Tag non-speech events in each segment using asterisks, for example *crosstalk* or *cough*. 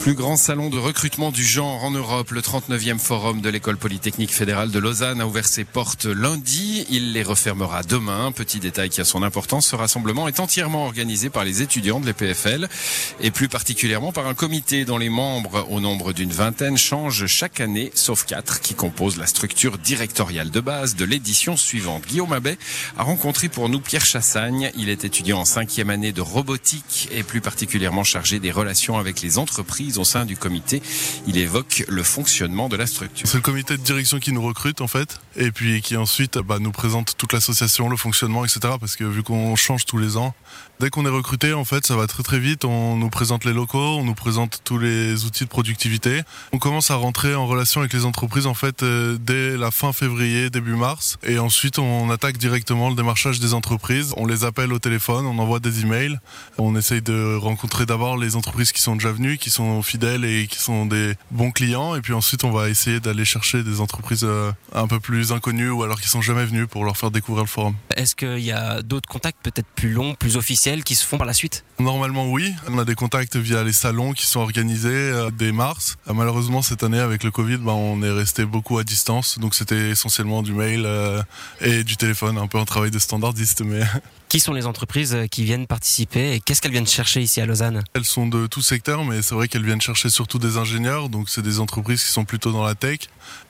Plus grand salon de recrutement du genre en Europe, le 39e forum de l'école polytechnique fédérale de Lausanne a ouvert ses portes lundi. Il les refermera demain. Petit détail qui a son importance, ce rassemblement est entièrement organisé par les étudiants de l'EPFL et plus particulièrement par un comité dont les membres, au nombre d'une vingtaine, changent chaque année, sauf quatre, qui composent la structure directoriale de base de l'édition suivante. Guillaume Abbé a rencontré pour nous Pierre Chassagne. Il est étudiant en cinquième année de robotique et plus particulièrement chargé des relations avec les entreprises au sein du comité. Il évoque le fonctionnement de la structure. C'est le comité de direction qui nous recrute en fait, et puis qui ensuite bah, nous présente toute l'association, le fonctionnement, etc. Parce que vu qu'on change tous les ans, dès qu'on est recruté, en fait, ça va très très vite. On nous présente les locaux, on nous présente tous les outils de productivité. On commence à rentrer en relation avec les entreprises en fait euh, dès la fin février, début mars, et ensuite on attaque directement le démarchage des entreprises. On les appelle au téléphone, on envoie des emails, on essaye de rencontrer d'abord les entreprises qui sont déjà venues, qui sont fidèles et qui sont des bons clients. Et puis ensuite, on va essayer d'aller chercher des entreprises euh, un peu plus inconnues ou alors qui sont jamais venues pour leur faire découvrir le forum. Est-ce qu'il y a d'autres contacts peut-être plus longs, plus officiels qui se font par la suite? Normalement, oui. On a des contacts via les salons qui sont organisés euh, dès mars. Euh, malheureusement, cette année, avec le Covid, ben, on est resté beaucoup à distance. Donc, c'était essentiellement du mail et du téléphone, un peu un travail de standardiste. Mais *laughs* Qui sont les entreprises qui viennent participer et qu'est-ce qu'elles viennent chercher ici à Lausanne? Elles sont de tout secteur, mais c'est vrai qu'elles viennent chercher surtout des ingénieurs. Donc c'est des entreprises qui sont plutôt dans la tech,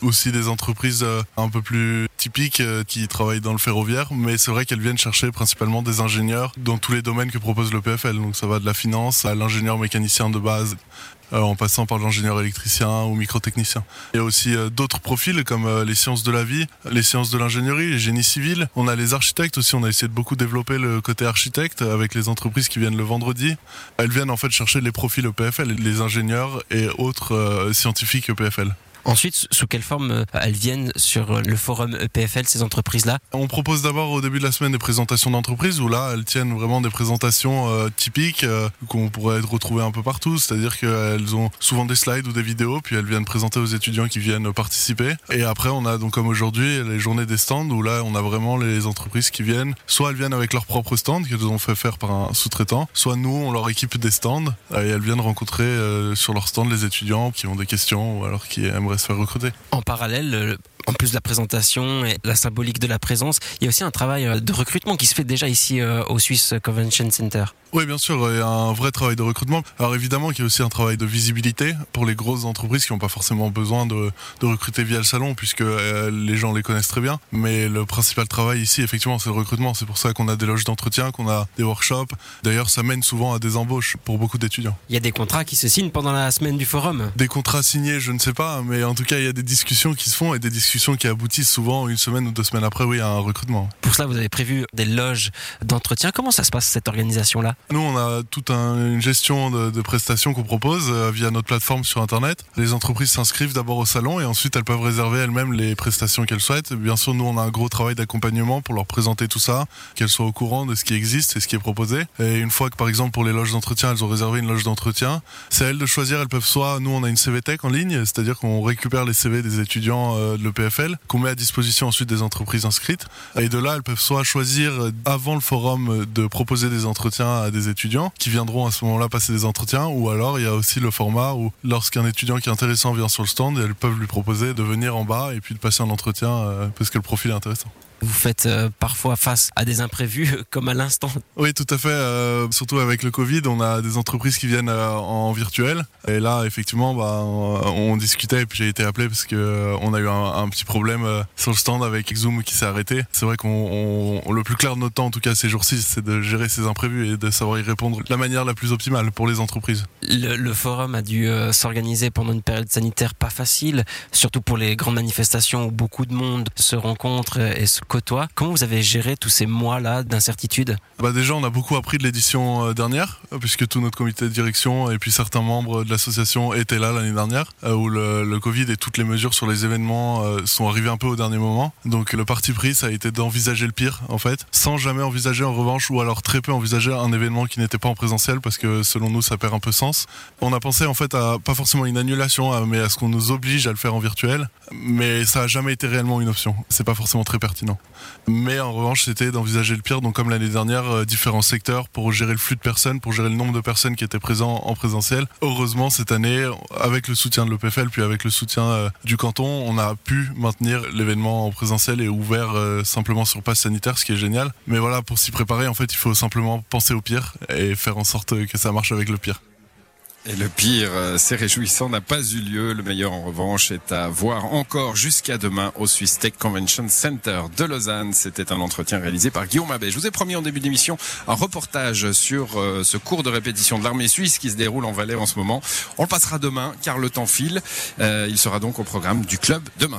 aussi des entreprises euh, un peu plus typiques euh, qui travaillent dans le ferroviaire. Mais c'est vrai qu'elles viennent chercher principalement des ingénieurs dans tous les domaines que propose le PFL. Donc ça va de la finance à l'ingénieur mécanicien de base, en passant par l'ingénieur électricien ou microtechnicien. Il y a aussi euh, d'autres profils comme euh, les sciences de la vie, les sciences de l'ingénierie, les génies civils. On a les architectes aussi, on a essayé de beaucoup développer le côté architecte avec les entreprises qui viennent le vendredi. Elles viennent en fait chercher les profils EPFL, les ingénieurs et autres scientifiques EPFL. Ensuite, sous quelle forme euh, elles viennent sur le forum EPFL, ces entreprises-là? On propose d'abord au début de la semaine des présentations d'entreprises où là, elles tiennent vraiment des présentations euh, typiques euh, qu'on pourrait retrouver un peu partout. C'est-à-dire qu'elles ont souvent des slides ou des vidéos, puis elles viennent présenter aux étudiants qui viennent participer. Et après, on a donc comme aujourd'hui les journées des stands où là, on a vraiment les entreprises qui viennent. Soit elles viennent avec leur propre stand qu'elles ont fait faire par un sous-traitant, soit nous, on leur équipe des stands et elles viennent rencontrer sur leur stand les étudiants qui ont des questions ou alors qui aimeraient se faire recruter. En parallèle, en plus de la présentation et la symbolique de la présence, il y a aussi un travail euh, de recrutement qui se fait déjà ici euh, au Swiss Convention Center. Oui, bien sûr, il y a un vrai travail de recrutement. Alors évidemment qu'il y a aussi un travail de visibilité pour les grosses entreprises qui n'ont pas forcément besoin de, de, recruter via le salon puisque les gens les connaissent très bien. Mais le principal travail ici, effectivement, c'est le recrutement. C'est pour ça qu'on a des loges d'entretien, qu'on a des workshops. D'ailleurs, ça mène souvent à des embauches pour beaucoup d'étudiants. Il y a des contrats qui se signent pendant la semaine du forum Des contrats signés, je ne sais pas, mais en tout cas, il y a des discussions qui se font et des discussions qui aboutissent souvent une semaine ou deux semaines après, oui, à un recrutement. Pour cela, vous avez prévu des loges d'entretien. Comment ça se passe cette organisation-là? Nous, on a toute une gestion de, prestations qu'on propose euh, via notre plateforme sur Internet. Les entreprises s'inscrivent d'abord au salon et ensuite elles peuvent réserver elles-mêmes les prestations qu'elles souhaitent. Bien sûr, nous, on a un gros travail d'accompagnement pour leur présenter tout ça, qu'elles soient au courant de ce qui existe et ce qui est proposé. Et une fois que, par exemple, pour les loges d'entretien, elles ont réservé une loge d'entretien, c'est à elles de choisir. Elles peuvent soit, nous, on a une CVTech en ligne, c'est-à-dire qu'on récupère les CV des étudiants euh, de qu'on met à disposition ensuite des entreprises inscrites. Et de là, elles peuvent soit choisir euh, avant le forum de proposer des entretiens à des étudiants qui viendront à ce moment-là passer des entretiens, ou alors il y a aussi le format où lorsqu'un étudiant qui est intéressant vient sur le stand, elles peuvent lui proposer de venir en bas et puis de passer un entretien euh, parce que le profil est intéressant. Vous faites euh, parfois face à des imprévus *laughs* comme à l'instant. Oui, tout à fait. Euh, surtout avec le Covid, on a des entreprises qui viennent euh, en virtuel. Et là, effectivement, bah, on, discutait et puis j'ai été appelé parce que on a eu un, petit problème sur le stand avec Zoom qui s'est arrêté. C'est vrai qu'on le plus clair de notre temps, en tout cas ces jours-ci, c'est de gérer ces imprévus et de savoir y répondre de la manière la plus optimale pour les entreprises. Le, le forum a dû s'organiser pendant une période sanitaire pas facile, surtout pour les grandes manifestations où beaucoup de monde se rencontre et se côtoie. Comment vous avez géré tous ces mois-là d'incertitude? Bah Déjà, on a beaucoup appris de l'édition euh, dernière, puisque tout notre comité de direction et puis certains membres de l'association étaient là l'année dernière, euh, où le, le, Covid et toutes les mesures sur les événements euh, sont arrivées un peu au dernier moment. Donc le parti pris, ça a été d'envisager le pire, en fait, sans jamais envisager en revanche, ou alors très peu envisager un événement qui n'était pas en présentiel, parce que selon nous, ça perd un peu sens. On a pensé en fait à pas forcément une annulation, mais à ce qu'on nous oblige à le faire en virtuel, mais ça a jamais été réellement une option. C'est pas forcément très pertinent. Mais en revanche, c'était d'envisager le pire, donc comme l'année dernière, euh, différents secteurs pour gérer le flux de personnes, pour gérer le nombre de personnes qui étaient présents en présentiel. Heureusement, cette année, avec le soutien de l'EPFL, puis avec le soutien euh, du canton, on a pu maintenir l'événement en présentiel et ouvert euh, simplement sur passe sanitaire, ce qui est génial. Mais voilà, pour s'y préparer, en fait, il faut simplement penser au pire et faire en sorte que ça marche avec le pire. Et le pire, euh, c'est réjouissant, n'a pas eu lieu. Le meilleur, en revanche, est à voir encore jusqu'à demain au Swiss Tech Convention Center de Lausanne. C'était un entretien réalisé par Guillaume Abbé. Je vous ai promis en début d'émission un reportage sur euh, ce cours de répétition de l'armée suisse qui se déroule en Valais en ce moment. On le passera demain, car le temps file. Il sera donc au programme du club demain.